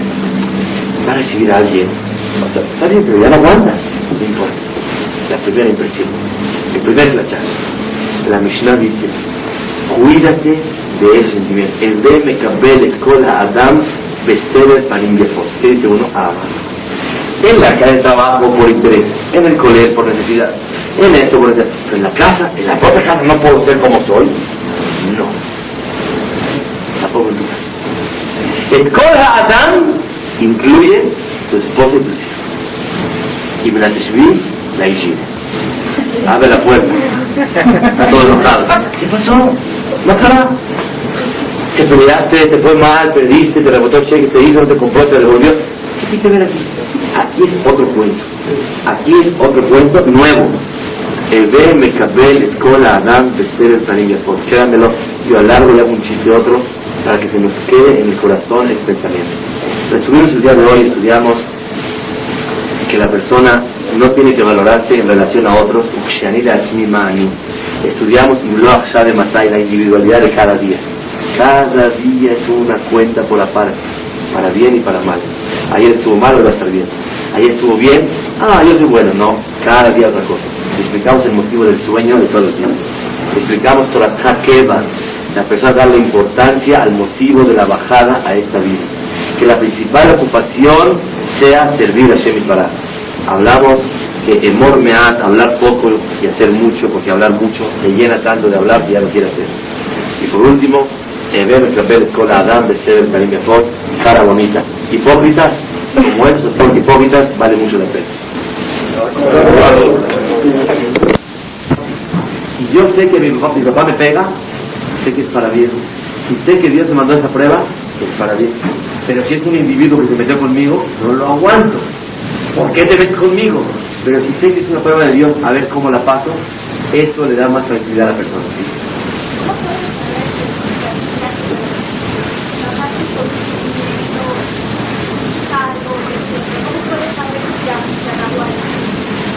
Va a recibir a alguien. Está bien, pero ya no aguantas. Importa. La primera impresión. El primer flachazo. La Mishnah dice, cuídate de esos sentimientos. El de Mekabel Escola Adam Beseder Parim. ¿Qué dice uno? Ama. En la calle de trabajo por interés, en el colegio por necesidad, en esto por necesidad. Pero en la casa, en la propia casa no puedo ser como soy. No. Tampoco en tu casa. El Kola Adam incluye tu esposa y tus hijos. Y me la la higiene. Abre la puerta. Está todo enojado. ¿Qué pasó? No cara. Te peleaste, te fue mal, perdiste, te rebotó el cheque, te hizo, te compró, te devolvió. ¿Qué tiene que ver aquí? Aquí es otro cuento. Aquí es otro cuento nuevo. Eve, Mecabel, Escola, Adam, Bester, el Tanim Yafot. Quédamelo. Yo alargo y hago un chiste otro para que se nos quede en el corazón el pensamiento. Resumimos el día de hoy, estudiamos que la persona no tiene que valorarse en relación a otros. Estudiamos de la individualidad de cada día. Cada día es una cuenta por aparte, para bien y para mal. Ayer estuvo mal, hoy va a estar bien. Ayer estuvo bien, ah, yo soy bueno. No, cada día otra cosa. Explicamos el motivo del sueño de todos los días. Explicamos Torah Keva, la persona darle importancia al motivo de la bajada a esta vida. Que la principal ocupación sea servir a Shemit Barah. Hablamos que Emor Meat, hablar poco y hacer mucho, porque hablar mucho te llena tanto de hablar que ya no quiere hacer. Y por último, Eber Kabel con Adam de Karim cara bonita. Hipócritas, como esos son hipócritas, vale mucho la pena. Yo sé que mi papá, mi papá me pega, sé que es para bien. Y sé que Dios me mandó esa prueba, es para bien. Pero si es un individuo que se metió conmigo, no lo aguanto. ¿Por qué te metes conmigo? Pero si sé que es una prueba de Dios, a ver cómo la paso, eso le da más tranquilidad a la persona.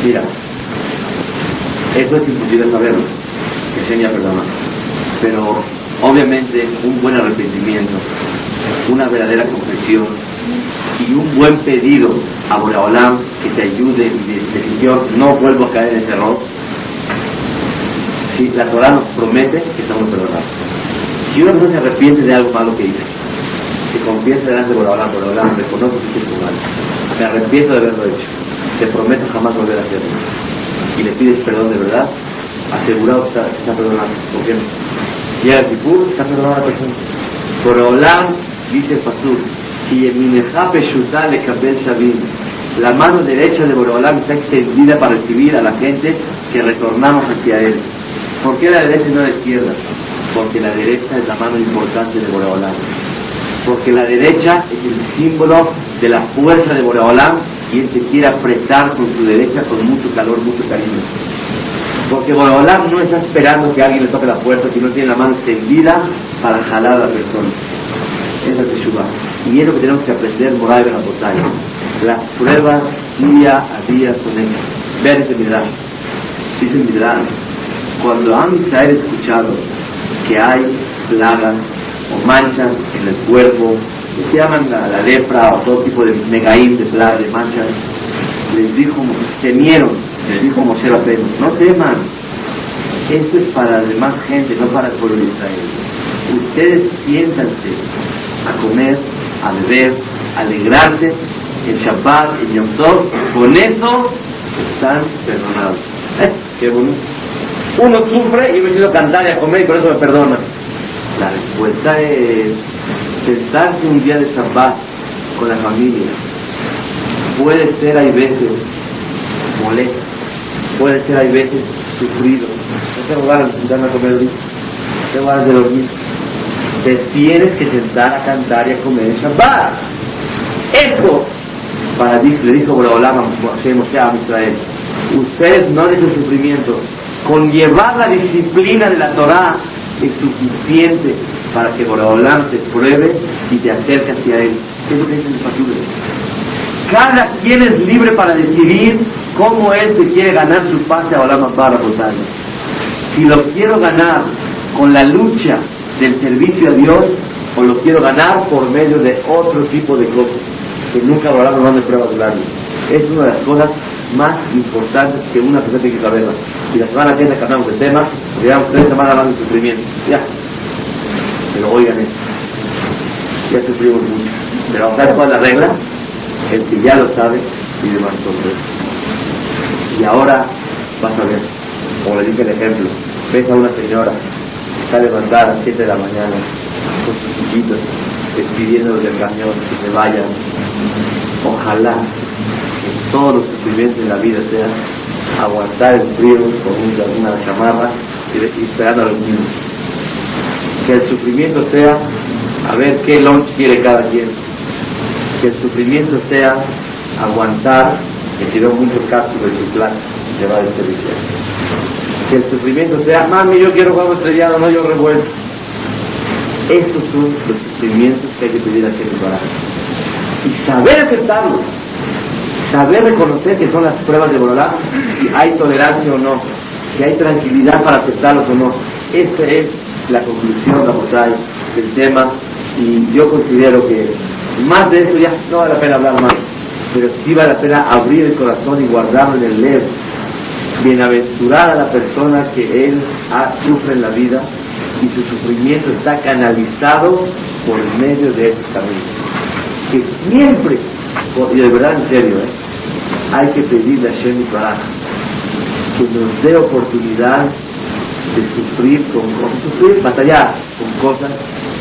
Mira, eso es imposible saberlo, que enseña a perdonar. Pero obviamente un buen arrepentimiento, una verdadera confesión, y un buen pedido a Boreolam que te ayude y de Señor, no vuelvo a caer en ese error. Si la Torah nos promete que estamos perdonados. Si una persona se arrepiente de algo malo que hizo, se confiesa delante de Boreolam, Boreolam, reconoce que hizo mal, me arrepiento de haberlo hecho, te prometo jamás volver a hacerlo. Y le pides perdón de verdad, asegurado está, está perdonado. Porque llega el Kipur, está perdonado la persona. Boreolam dice el pastor, la mano derecha de Borobalán está extendida para recibir a la gente que retornamos hacia él. ¿Por qué la derecha y no la izquierda? Porque la derecha es la mano importante de Borobalán. Porque la derecha es el símbolo de la fuerza de Borobalán y él se quiere apretar con su derecha con mucho calor, mucho cariño. Porque Borobalán no está esperando que alguien le toque la puerta, sino tiene la mano extendida para jalar a la persona. Esa es Teshuvah. Y es lo que tenemos que aprender moral en la batalla. Las pruebas día a día son ellas. Vean este Midrash. Dice Midrash, cuando han escuchado que hay plagas o manchas en el cuerpo, que se llaman la, lepra o todo tipo de negaín de plagas, de manchas, les dijo, temieron, les dijo Moshe Rabbeinu, no teman, esto es para la demás gente, no para el pueblo de Israel. Ustedes siéntanse a comer a beber, a alegrarse, en Shabbat, en Yom Tov, con eso están perdonados. ¿Eh? Qué bonito. Uno sufre y me quiero cantar y a comer y por eso me perdona. La respuesta es sentarse un día de Shabbat con la familia. Puede ser, hay veces, molesto. Puede ser, hay veces, sufrido. No tengo ganas de sentarme a comer ahorita. Tengo ganas de dormir te tienes que sentar a cantar y a comer en Shabbat. Esto, para le dijo Boreolam a Israel, ustedes no necesitan sufrimiento, con llevar la disciplina de la Torah es suficiente para que Boreolam te pruebe y te acerque hacia Él. ¿Qué es lo que dice el Cada quien es libre para decidir cómo él se quiere ganar su pase a Olam para Si lo quiero ganar con la lucha del servicio a Dios o lo quiero ganar por medio de otro tipo de cosas que nunca Olam no me prueba de Es una de las cosas más importantes que una persona tiene que saberla. Y la semana que viene cambiamos de tema, llevamos tres semanas más de sufrimiento. Ya. Pero oigan esto. Ya sufrimos mucho. Pero ¿sabes cuál es la regla? El que ya lo sabe pide más sorpresa. Y ahora vas a ver, como le dije el ejemplo, ves a una señora que está levantada a las 7 de la mañana con sus chiquitos, despidiendo del camión, que se vayan. Ojalá que todos los sufrimientos de la vida sean aguantar el frío con una chamarra y, esperando a los niños. Que el sufrimiento sea a ver qué lunch quiere cada quien. Que el sufrimiento sea aguantar que tiró mucho cápsulas de su plan de va a servicio. Que el sufrimiento sea, mami, yo quiero huevo estrellado, no yo revuelto. Estos son los sufrimientos que hay que pedir a gente para. Y saber aceptarlos saber reconocer que son las pruebas de Borolá, si hay tolerancia o no, si hay tranquilidad para aceptarlos o no. Esa es la conclusión, la del tema, y yo considero que más de eso ya no vale la pena hablar más, pero sí vale la pena abrir el corazón y guardarlo en el leer. Bienaventurada la persona que él sufre en la vida y su sufrimiento está canalizado por medio de este camino. Que siempre y de verdad en serio, ¿eh? hay que pedirle a Shem Baraj que nos dé oportunidad de sufrir con, sufrir, batallar con cosas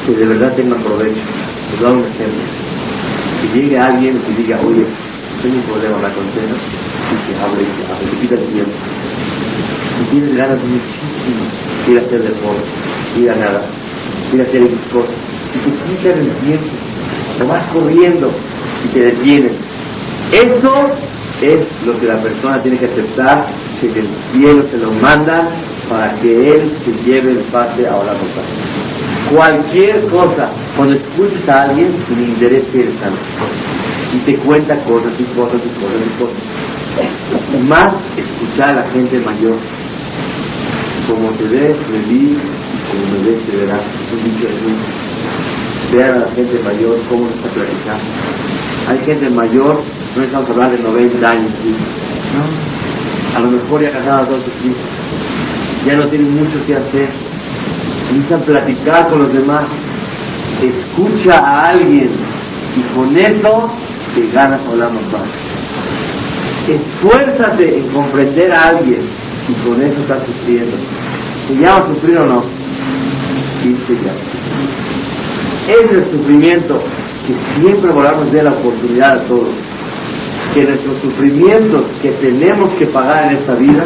que de verdad tengan provecho. Doy un ejemplo. Que llegue alguien y diga, oye, tengo un problema, la condena, y que hable, y que hable, quita el tiempo. Y tienes ganas muchísimo de ir a hacer deporte, ir a nada, ir a hacer X cosas. Y te quitan el tiempo, te vas corriendo, y te detienen. Eso es lo que la persona tiene que aceptar, que el cielo se lo manda para que él se lleve el pase a orar Cualquier cosa, cuando escuches a alguien, interés que eres y te cuenta cosas y cosas y cosas y cosas. Más escuchar a la gente mayor. Como te ves, me vi, como me ves, te verás. Es un dicho Vean a la gente mayor cómo nos está platicando hay gente mayor, no estamos hablando de 90 años, ¿no? a lo mejor ya casados todos sus hijos, ya no tienen mucho que hacer, necesitan platicar con los demás, escucha a alguien y con eso te ganas hablar más Esfuérzate en comprender a alguien y con eso estás sufriendo. ¿Se llama sufrir o no? Sí, sí, ya. Es el sufrimiento que siempre volvamos de la oportunidad a todos, que nuestros sufrimientos que tenemos que pagar en esta vida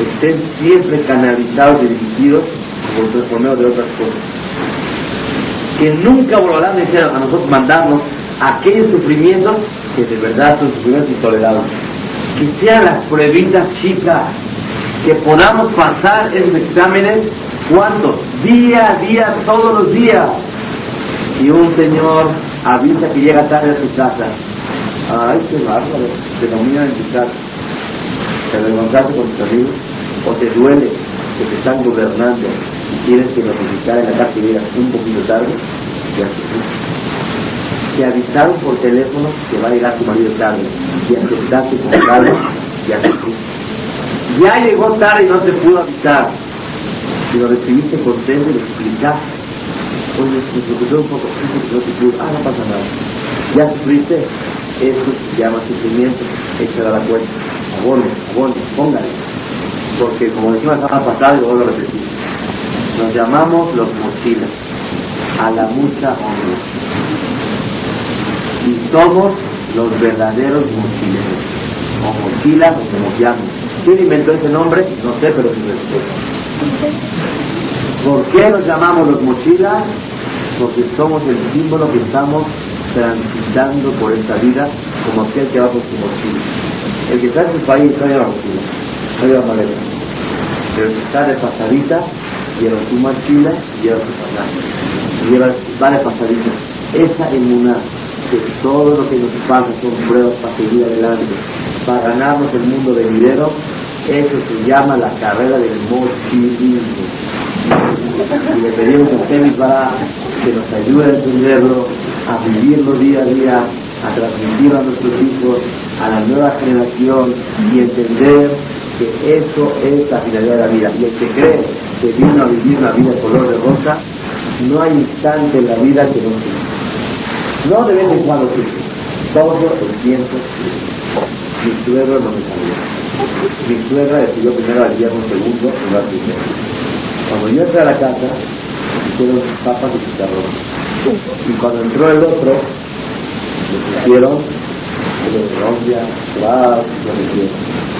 estén siempre canalizados y dirigidos por, medio de otras cosas. Que nunca volverán a nosotros mandarnos aquellos sufrimientos que de verdad son sufrimientos intolerables. Que sean las pruebitas chicas, que podamos pasar esos exámenes, ¿cuántos? Día a día, todos los días. Y un señor avisa que llega tarde a tu casa. Ay, qué bárbaro, te nominan en tu casa. Te avergonzaste con tus amigos o te duele que te están gobernando y tienes que notificar en la casa que llegas un poquito tarde, ya te avisaron por teléfono que va a llegar tu marido tarde. Y aceptaste con calma, ya Ya llegó tarde y no te pudo avisar. Si lo recibiste contento y lo explicaste oye, me preocupé un poco, ah, no pasa nada. Ya sufriste, eso se llama sufrimiento, échale la cuenta, abono, abono, póngale. Porque como decimos la semana pasada, y luego lo repetir, nos llamamos los mochilas, a la mucha honra. Y somos los verdaderos mochileros, o mochilas, o como llaman. ¿Quién inventó ese nombre? No sé, pero sí ¿Por qué nos llamamos los mochilas? Porque somos el símbolo que estamos transitando por esta vida como aquel que va con su mochila. El que está en su país no lleva mochila, no lleva maleta. pero si está de pasadita, lleva su mochila y lleva su pasaje. Lleva, va de pasadita. Esa inmunidad que todo lo que nos pasa son pruebas para seguir adelante, para ganarnos el mundo de dinero, eso se llama la carrera del mochilismo. Y le pedimos a ustedes para que nos ayude a entenderlo, a vivirlo día a día, a transmitirlo a nuestros hijos, a la nueva generación y entender que eso es la finalidad de la vida. Y el que cree que vino a vivir una vida color de rosa, no hay instante en la vida que no sirva. No de vez en cuando sirve. Todo el tiempo Mi suegro no me sabía. Mi suegra decidió primero al viernes segundo, lugar primero. Cuando yo entré a la casa, hicieron sus papas y sus. Y cuando entró el otro, le pusieron Colombia, Suárez, lo que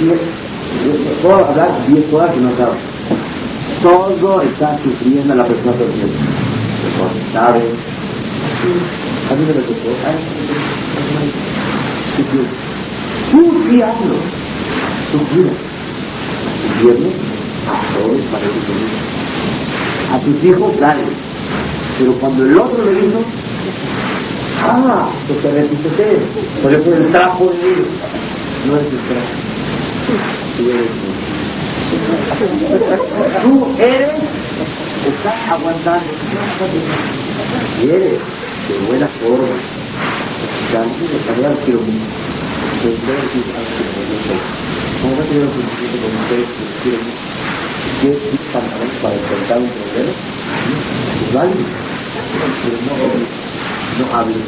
Y puedo hablar 10 horas y no acabo. Todo está sufriendo la persona todo el tiempo. ¿Sabe? A mí me lo tocó. Diablo. Sufrir. ¿Entiendes? A todos parece que A tus hijos, dale. Pero cuando el otro lo hizo, ah, pues te Por eso el trapo de ellos no es el trapo. Tú eres Tú eres, estás aguantando. Eres de buena forma. También de calidad quiero mucho. ¿Cómo va a tener un sentimiento con ustedes que quieren ¿Qué pantalones para enfrentar un problema? Es válido. Pero no, no hables